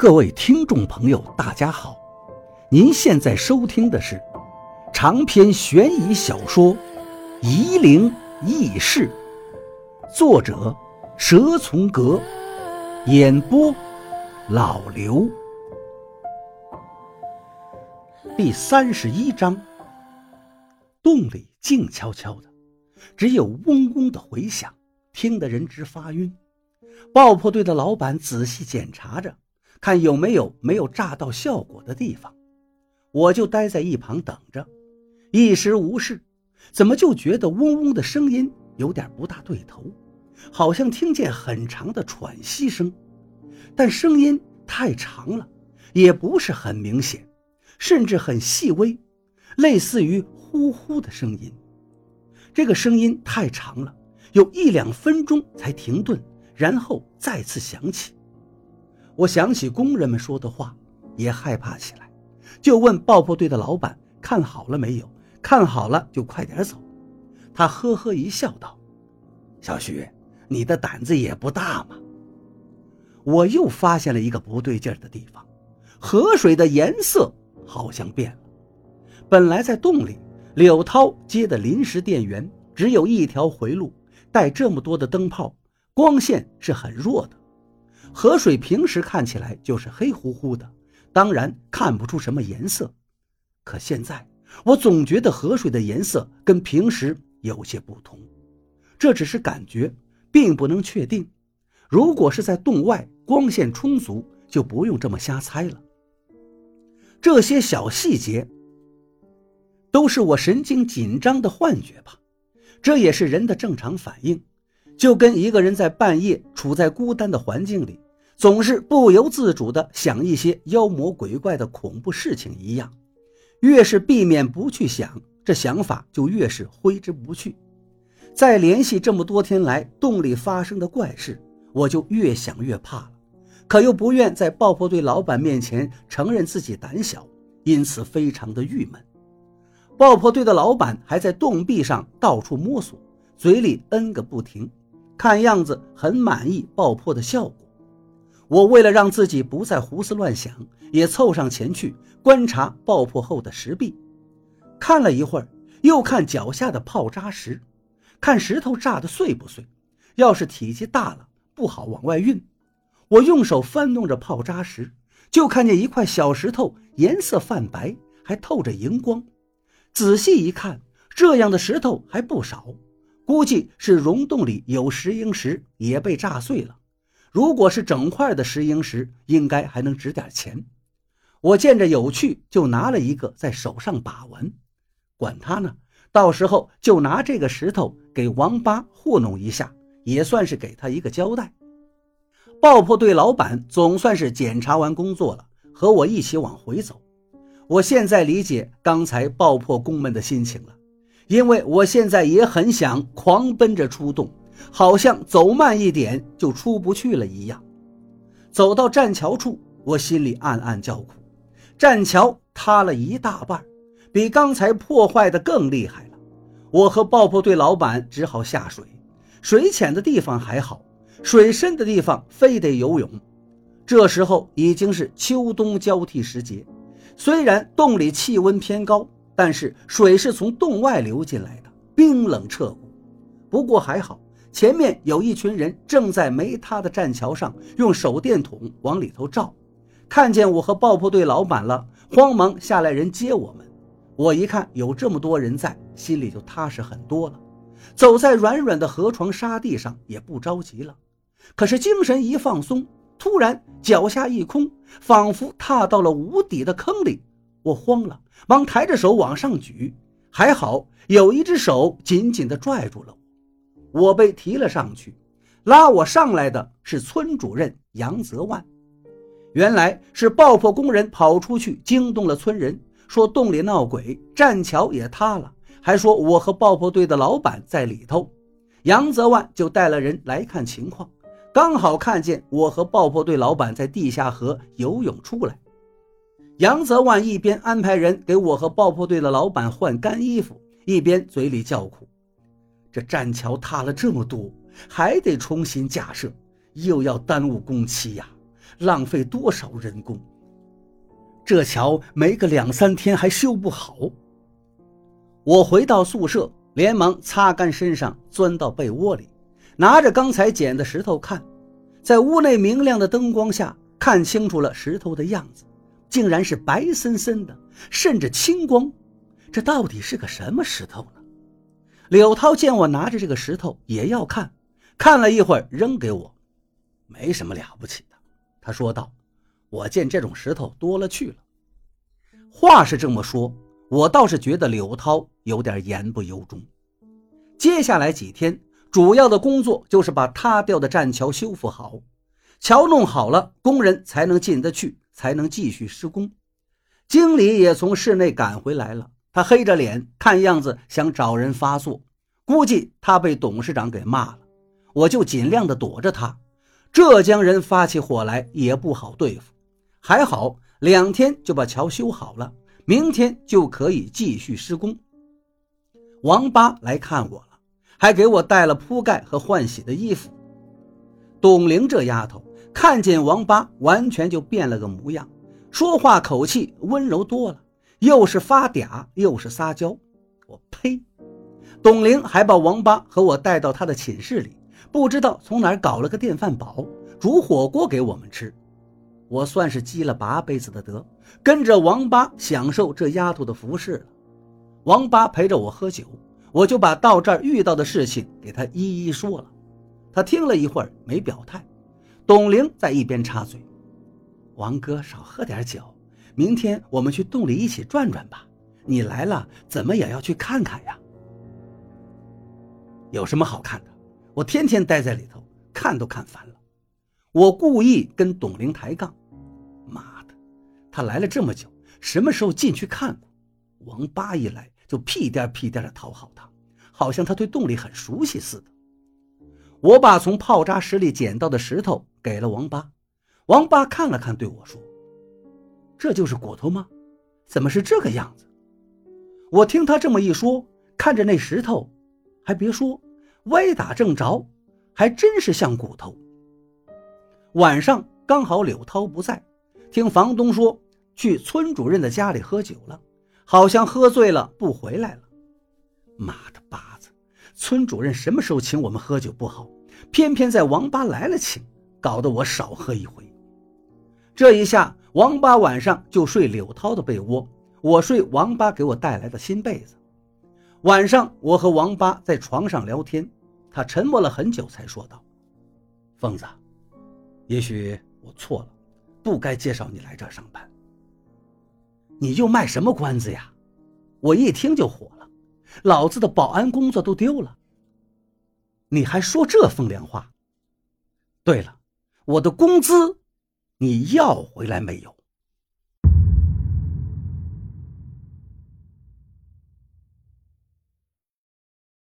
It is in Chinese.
各位听众朋友，大家好！您现在收听的是长篇悬疑小说《夷陵轶事》，作者蛇从阁，演播老刘。第三十一章，洞里静悄悄的，只有嗡嗡的回响，听得人直发晕。爆破队的老板仔细检查着。看有没有没有炸到效果的地方，我就待在一旁等着，一时无事。怎么就觉得嗡嗡的声音有点不大对头，好像听见很长的喘息声，但声音太长了，也不是很明显，甚至很细微，类似于呼呼的声音。这个声音太长了，有一两分钟才停顿，然后再次响起。我想起工人们说的话，也害怕起来，就问爆破队的老板看好了没有？看好了就快点走。他呵呵一笑，道：“小徐，你的胆子也不大嘛。”我又发现了一个不对劲的地方，河水的颜色好像变了。本来在洞里，柳涛接的临时电源只有一条回路，带这么多的灯泡，光线是很弱的。河水平时看起来就是黑乎乎的，当然看不出什么颜色。可现在我总觉得河水的颜色跟平时有些不同，这只是感觉，并不能确定。如果是在洞外，光线充足，就不用这么瞎猜了。这些小细节都是我神经紧张的幻觉吧？这也是人的正常反应。就跟一个人在半夜处在孤单的环境里，总是不由自主地想一些妖魔鬼怪的恐怖事情一样，越是避免不去想，这想法就越是挥之不去。再联系这么多天来洞里发生的怪事，我就越想越怕了，可又不愿在爆破队老板面前承认自己胆小，因此非常的郁闷。爆破队的老板还在洞壁上到处摸索，嘴里嗯个不停。看样子很满意爆破的效果，我为了让自己不再胡思乱想，也凑上前去观察爆破后的石壁。看了一会儿，又看脚下的炮渣石，看石头炸得碎不碎。要是体积大了，不好往外运。我用手翻弄着炮渣石，就看见一块小石头，颜色泛白，还透着荧光。仔细一看，这样的石头还不少。估计是溶洞里有石英石也被炸碎了。如果是整块的石英石，应该还能值点钱。我见着有趣，就拿了一个在手上把玩。管他呢，到时候就拿这个石头给王八糊弄一下，也算是给他一个交代。爆破队老板总算是检查完工作了，和我一起往回走。我现在理解刚才爆破工们的心情了。因为我现在也很想狂奔着出洞，好像走慢一点就出不去了一样。走到栈桥处，我心里暗暗叫苦。栈桥塌了一大半，比刚才破坏的更厉害了。我和爆破队老板只好下水。水浅的地方还好，水深的地方非得游泳。这时候已经是秋冬交替时节，虽然洞里气温偏高。但是水是从洞外流进来的，冰冷彻骨。不过还好，前面有一群人正在没塌的栈桥上用手电筒往里头照，看见我和爆破队老板了，慌忙下来人接我们。我一看有这么多人在，心里就踏实很多了。走在软软的河床沙地上也不着急了。可是精神一放松，突然脚下一空，仿佛踏到了无底的坑里。我慌了，忙抬着手往上举，还好有一只手紧紧地拽住了我，我被提了上去。拉我上来的是村主任杨泽万，原来是爆破工人跑出去惊动了村人，说洞里闹鬼，栈桥也塌了，还说我和爆破队的老板在里头。杨泽万就带了人来看情况，刚好看见我和爆破队老板在地下河游泳出来。杨泽万一边安排人给我和爆破队的老板换干衣服，一边嘴里叫苦：“这栈桥塌了这么多，还得重新架设，又要耽误工期呀！浪费多少人工？这桥没个两三天还修不好。我回到宿舍，连忙擦干身上，钻到被窝里，拿着刚才捡的石头看，在屋内明亮的灯光下，看清楚了石头的样子，竟然是白森森的，渗着青光。这到底是个什么石头呢？柳涛见我拿着这个石头，也要看，看了一会儿，扔给我，没什么了不起的。他说道：“我见这种石头多了去了。”话是这么说，我倒是觉得柳涛有点言不由衷。接下来几天，主要的工作就是把塌掉的栈桥修复好，桥弄好了，工人才能进得去，才能继续施工。经理也从室内赶回来了。他黑着脸，看样子想找人发作，估计他被董事长给骂了。我就尽量的躲着他。浙江人发起火来也不好对付，还好两天就把桥修好了，明天就可以继续施工。王八来看我了，还给我带了铺盖和换洗的衣服。董玲这丫头看见王八，完全就变了个模样，说话口气温柔多了。又是发嗲，又是撒娇，我呸！董玲还把王八和我带到他的寝室里，不知道从哪搞了个电饭煲，煮火锅给我们吃。我算是积了八辈子的德，跟着王八享受这丫头的服侍了。王八陪着我喝酒，我就把到这儿遇到的事情给他一一说了。他听了一会儿没表态。董玲在一边插嘴：“王哥少喝点酒。”明天我们去洞里一起转转吧，你来了怎么也要去看看呀？有什么好看的？我天天待在里头，看都看烦了。我故意跟董玲抬杠，妈的，他来了这么久，什么时候进去看过？王八一来就屁颠屁颠的讨好他，好像他对洞里很熟悉似的。我把从泡渣石里捡到的石头给了王八，王八看了看，对我说。这就是骨头吗？怎么是这个样子？我听他这么一说，看着那石头，还别说，歪打正着，还真是像骨头。晚上刚好柳涛不在，听房东说去村主任的家里喝酒了，好像喝醉了不回来了。妈的爸，村主任什么时候请我们喝酒不好，偏偏在王八来了请，搞得我少喝一回。这一下。王八晚上就睡柳涛的被窝，我睡王八给我带来的新被子。晚上我和王八在床上聊天，他沉默了很久才说道：“疯子，也许我错了，不该介绍你来这上班。你又卖什么关子呀？”我一听就火了，老子的保安工作都丢了，你还说这风凉话？对了，我的工资。你要回来没有？